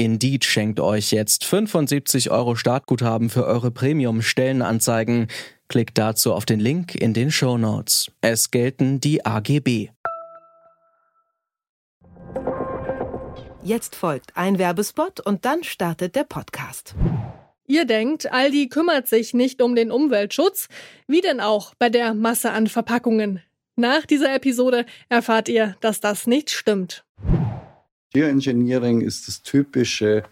Indeed schenkt euch jetzt 75 Euro Startguthaben für eure Premium-Stellenanzeigen. Klickt dazu auf den Link in den Show Notes. Es gelten die AGB. Jetzt folgt ein Werbespot und dann startet der Podcast. Ihr denkt, Aldi kümmert sich nicht um den Umweltschutz? Wie denn auch bei der Masse an Verpackungen? Nach dieser Episode erfahrt ihr, dass das nicht stimmt. Geoengineering ist das typische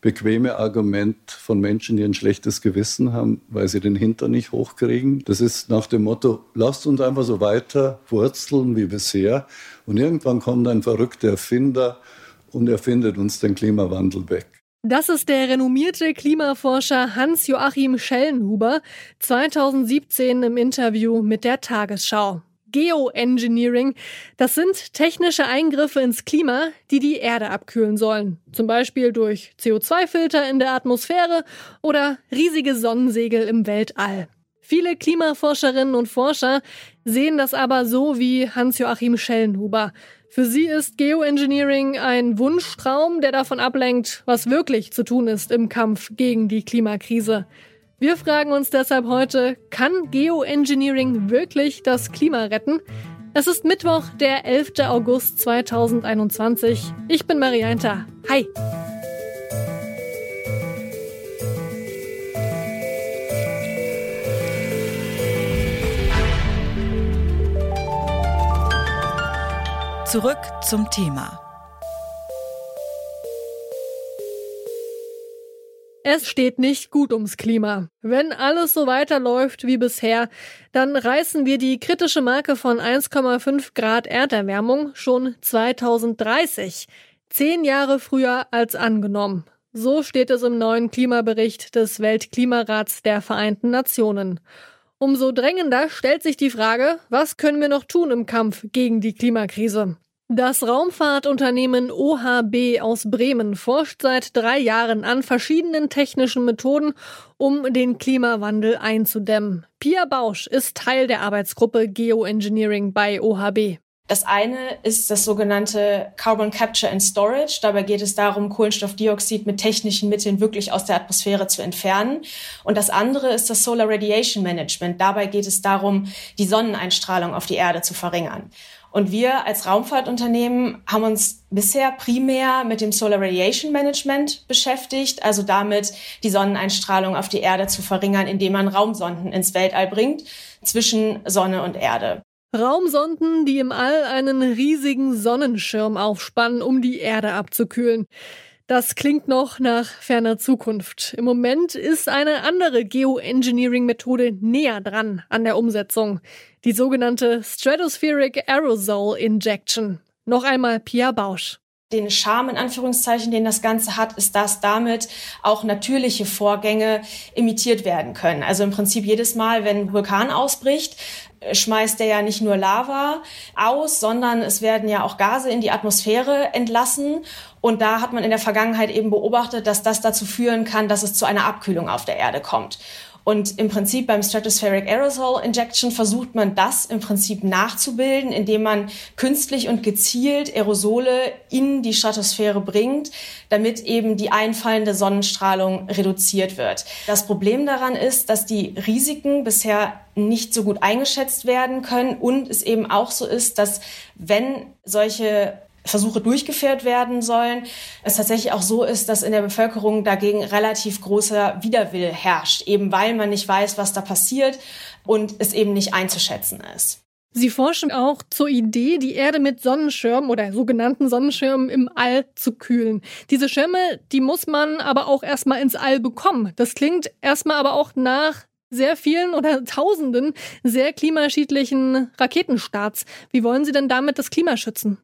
bequeme Argument von Menschen, die ein schlechtes Gewissen haben, weil sie den Hintern nicht hochkriegen. Das ist nach dem Motto, lasst uns einfach so weiter wurzeln wie bisher. Und irgendwann kommt ein verrückter Erfinder und erfindet uns den Klimawandel weg. Das ist der renommierte Klimaforscher Hans-Joachim Schellenhuber 2017 im Interview mit der Tagesschau. Geoengineering, das sind technische Eingriffe ins Klima, die die Erde abkühlen sollen. Zum Beispiel durch CO2-Filter in der Atmosphäre oder riesige Sonnensegel im Weltall. Viele Klimaforscherinnen und Forscher sehen das aber so wie Hans-Joachim Schellenhuber. Für sie ist Geoengineering ein Wunschtraum, der davon ablenkt, was wirklich zu tun ist im Kampf gegen die Klimakrise. Wir fragen uns deshalb heute, kann Geoengineering wirklich das Klima retten? Es ist Mittwoch, der 11. August 2021. Ich bin Marianta. Hi. Zurück zum Thema. Es steht nicht gut ums Klima. Wenn alles so weiterläuft wie bisher, dann reißen wir die kritische Marke von 1,5 Grad Erderwärmung schon 2030. Zehn Jahre früher als angenommen. So steht es im neuen Klimabericht des Weltklimarats der Vereinten Nationen. Umso drängender stellt sich die Frage, was können wir noch tun im Kampf gegen die Klimakrise? Das Raumfahrtunternehmen OHB aus Bremen forscht seit drei Jahren an verschiedenen technischen Methoden, um den Klimawandel einzudämmen. Pia Bausch ist Teil der Arbeitsgruppe Geoengineering bei OHB. Das eine ist das sogenannte Carbon Capture and Storage. Dabei geht es darum, Kohlenstoffdioxid mit technischen Mitteln wirklich aus der Atmosphäre zu entfernen. Und das andere ist das Solar Radiation Management. Dabei geht es darum, die Sonneneinstrahlung auf die Erde zu verringern. Und wir als Raumfahrtunternehmen haben uns bisher primär mit dem Solar Radiation Management beschäftigt, also damit, die Sonneneinstrahlung auf die Erde zu verringern, indem man Raumsonden ins Weltall bringt zwischen Sonne und Erde. Raumsonden, die im All einen riesigen Sonnenschirm aufspannen, um die Erde abzukühlen. Das klingt noch nach ferner Zukunft. Im Moment ist eine andere Geoengineering-Methode näher dran an der Umsetzung. Die sogenannte Stratospheric Aerosol Injection. Noch einmal Pia Bausch den Charme in Anführungszeichen, den das Ganze hat, ist, dass damit auch natürliche Vorgänge imitiert werden können. Also im Prinzip jedes Mal, wenn ein Vulkan ausbricht, schmeißt der ja nicht nur Lava aus, sondern es werden ja auch Gase in die Atmosphäre entlassen. Und da hat man in der Vergangenheit eben beobachtet, dass das dazu führen kann, dass es zu einer Abkühlung auf der Erde kommt. Und im Prinzip beim Stratospheric Aerosol Injection versucht man das im Prinzip nachzubilden, indem man künstlich und gezielt Aerosole in die Stratosphäre bringt, damit eben die einfallende Sonnenstrahlung reduziert wird. Das Problem daran ist, dass die Risiken bisher nicht so gut eingeschätzt werden können und es eben auch so ist, dass wenn solche Versuche durchgeführt werden sollen, es tatsächlich auch so ist, dass in der Bevölkerung dagegen relativ großer Widerwille herrscht, eben weil man nicht weiß, was da passiert und es eben nicht einzuschätzen ist. Sie forschen auch zur Idee, die Erde mit Sonnenschirmen oder sogenannten Sonnenschirmen im All zu kühlen. Diese Schirme, die muss man aber auch erstmal ins All bekommen. Das klingt erstmal aber auch nach sehr vielen oder tausenden sehr klimaschädlichen Raketenstarts. Wie wollen Sie denn damit das Klima schützen?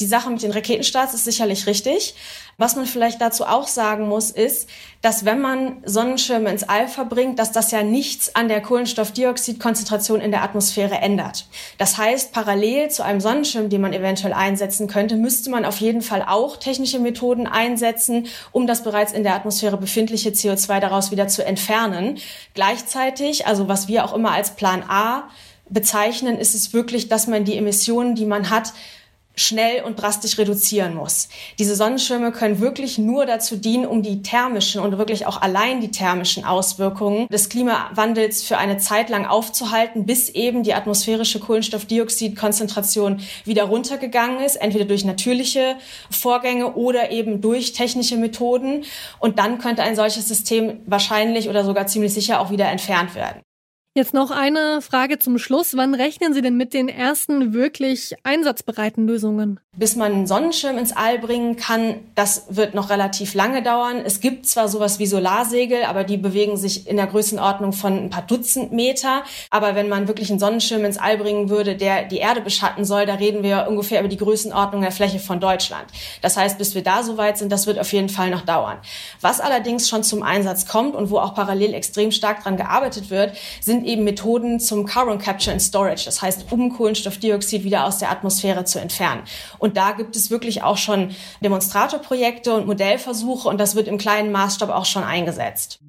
Die Sache mit den Raketenstarts ist sicherlich richtig. Was man vielleicht dazu auch sagen muss, ist, dass wenn man Sonnenschirme ins All verbringt, dass das ja nichts an der Kohlenstoffdioxidkonzentration in der Atmosphäre ändert. Das heißt, parallel zu einem Sonnenschirm, den man eventuell einsetzen könnte, müsste man auf jeden Fall auch technische Methoden einsetzen, um das bereits in der Atmosphäre befindliche CO2 daraus wieder zu entfernen. Gleichzeitig, also was wir auch immer als Plan A bezeichnen, ist es wirklich, dass man die Emissionen, die man hat, schnell und drastisch reduzieren muss. Diese Sonnenschirme können wirklich nur dazu dienen, um die thermischen und wirklich auch allein die thermischen Auswirkungen des Klimawandels für eine Zeit lang aufzuhalten, bis eben die atmosphärische Kohlenstoffdioxidkonzentration wieder runtergegangen ist, entweder durch natürliche Vorgänge oder eben durch technische Methoden. Und dann könnte ein solches System wahrscheinlich oder sogar ziemlich sicher auch wieder entfernt werden. Jetzt noch eine Frage zum Schluss. Wann rechnen Sie denn mit den ersten wirklich einsatzbereiten Lösungen? Bis man einen Sonnenschirm ins All bringen kann, das wird noch relativ lange dauern. Es gibt zwar sowas wie Solarsegel, aber die bewegen sich in der Größenordnung von ein paar Dutzend Meter. Aber wenn man wirklich einen Sonnenschirm ins All bringen würde, der die Erde beschatten soll, da reden wir ungefähr über die Größenordnung der Fläche von Deutschland. Das heißt, bis wir da so weit sind, das wird auf jeden Fall noch dauern. Was allerdings schon zum Einsatz kommt und wo auch parallel extrem stark dran gearbeitet wird, sind eben Methoden zum Carbon Capture and Storage, das heißt, um Kohlenstoffdioxid wieder aus der Atmosphäre zu entfernen. Da gibt es wirklich auch schon Demonstratorprojekte und Modellversuche und das wird im kleinen Maßstab auch schon eingesetzt.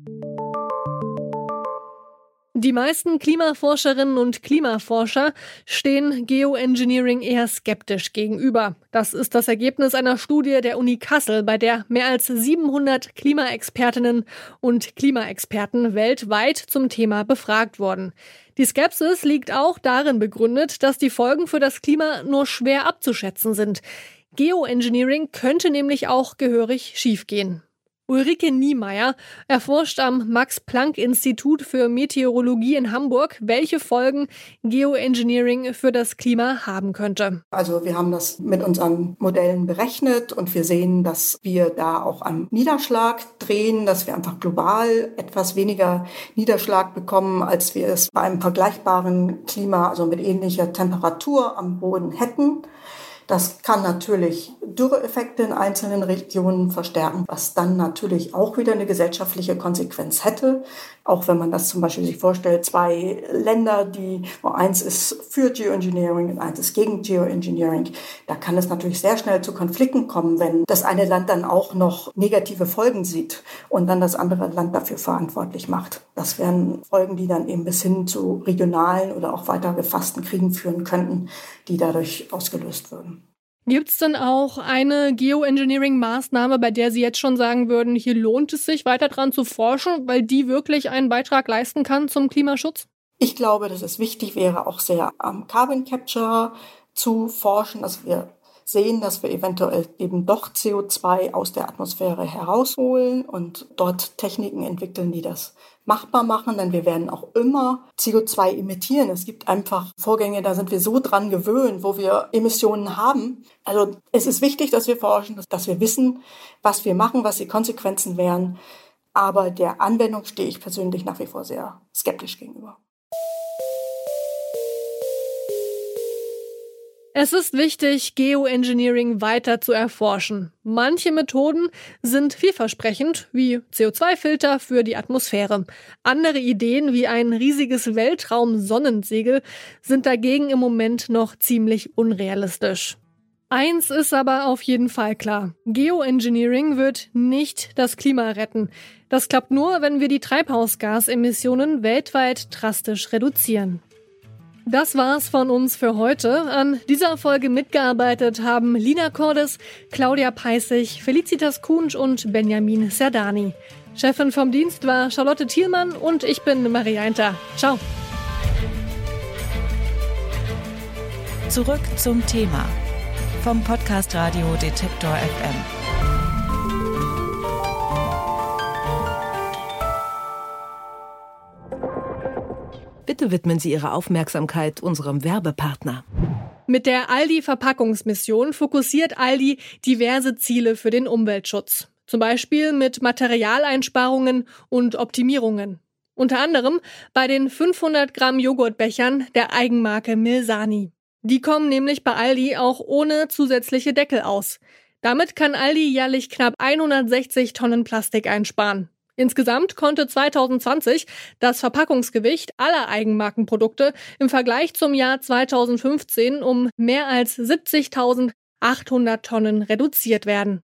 Die meisten Klimaforscherinnen und Klimaforscher stehen Geoengineering eher skeptisch gegenüber. Das ist das Ergebnis einer Studie der Uni Kassel, bei der mehr als 700 Klimaexpertinnen und Klimaexperten weltweit zum Thema befragt wurden. Die Skepsis liegt auch darin begründet, dass die Folgen für das Klima nur schwer abzuschätzen sind. Geoengineering könnte nämlich auch gehörig schiefgehen. Ulrike Niemeyer erforscht am Max-Planck-Institut für Meteorologie in Hamburg, welche Folgen Geoengineering für das Klima haben könnte. Also wir haben das mit unseren Modellen berechnet und wir sehen, dass wir da auch am Niederschlag drehen, dass wir einfach global etwas weniger Niederschlag bekommen, als wir es bei einem vergleichbaren Klima, also mit ähnlicher Temperatur am Boden hätten. Das kann natürlich Dürreeffekte in einzelnen Regionen verstärken, was dann natürlich auch wieder eine gesellschaftliche Konsequenz hätte. Auch wenn man das zum Beispiel sich vorstellt, zwei Länder, die, eins ist für Geoengineering und eins ist gegen Geoengineering, da kann es natürlich sehr schnell zu Konflikten kommen, wenn das eine Land dann auch noch negative Folgen sieht und dann das andere Land dafür verantwortlich macht. Das wären Folgen, die dann eben bis hin zu regionalen oder auch weiter gefassten Kriegen führen könnten, die dadurch ausgelöst würden. Gibt es denn auch eine Geoengineering-Maßnahme, bei der Sie jetzt schon sagen würden, hier lohnt es sich weiter dran zu forschen, weil die wirklich einen Beitrag leisten kann zum Klimaschutz? Ich glaube, dass es wichtig wäre, auch sehr am Carbon Capture zu forschen, dass wir sehen, dass wir eventuell eben doch CO2 aus der Atmosphäre herausholen und dort Techniken entwickeln, die das machbar machen, denn wir werden auch immer CO2 emittieren. Es gibt einfach Vorgänge, da sind wir so dran gewöhnt, wo wir Emissionen haben. Also es ist wichtig, dass wir forschen, dass wir wissen, was wir machen, was die Konsequenzen wären. Aber der Anwendung stehe ich persönlich nach wie vor sehr skeptisch gegenüber. Es ist wichtig, Geoengineering weiter zu erforschen. Manche Methoden sind vielversprechend, wie CO2-Filter für die Atmosphäre. Andere Ideen, wie ein riesiges Weltraum-Sonnensegel, sind dagegen im Moment noch ziemlich unrealistisch. Eins ist aber auf jeden Fall klar. Geoengineering wird nicht das Klima retten. Das klappt nur, wenn wir die Treibhausgasemissionen weltweit drastisch reduzieren. Das war's von uns für heute. An dieser Folge mitgearbeitet haben Lina Cordes, Claudia Peissig, Felicitas Kunsch und Benjamin Serdani. Chefin vom Dienst war Charlotte Thielmann und ich bin Maria Einter. Ciao. Zurück zum Thema vom Podcast Radio Detektor FM. Bitte widmen Sie Ihre Aufmerksamkeit unserem Werbepartner. Mit der Aldi Verpackungsmission fokussiert Aldi diverse Ziele für den Umweltschutz. Zum Beispiel mit Materialeinsparungen und Optimierungen. Unter anderem bei den 500 Gramm Joghurtbechern der Eigenmarke Milsani. Die kommen nämlich bei Aldi auch ohne zusätzliche Deckel aus. Damit kann Aldi jährlich knapp 160 Tonnen Plastik einsparen. Insgesamt konnte 2020 das Verpackungsgewicht aller Eigenmarkenprodukte im Vergleich zum Jahr 2015 um mehr als 70.800 Tonnen reduziert werden.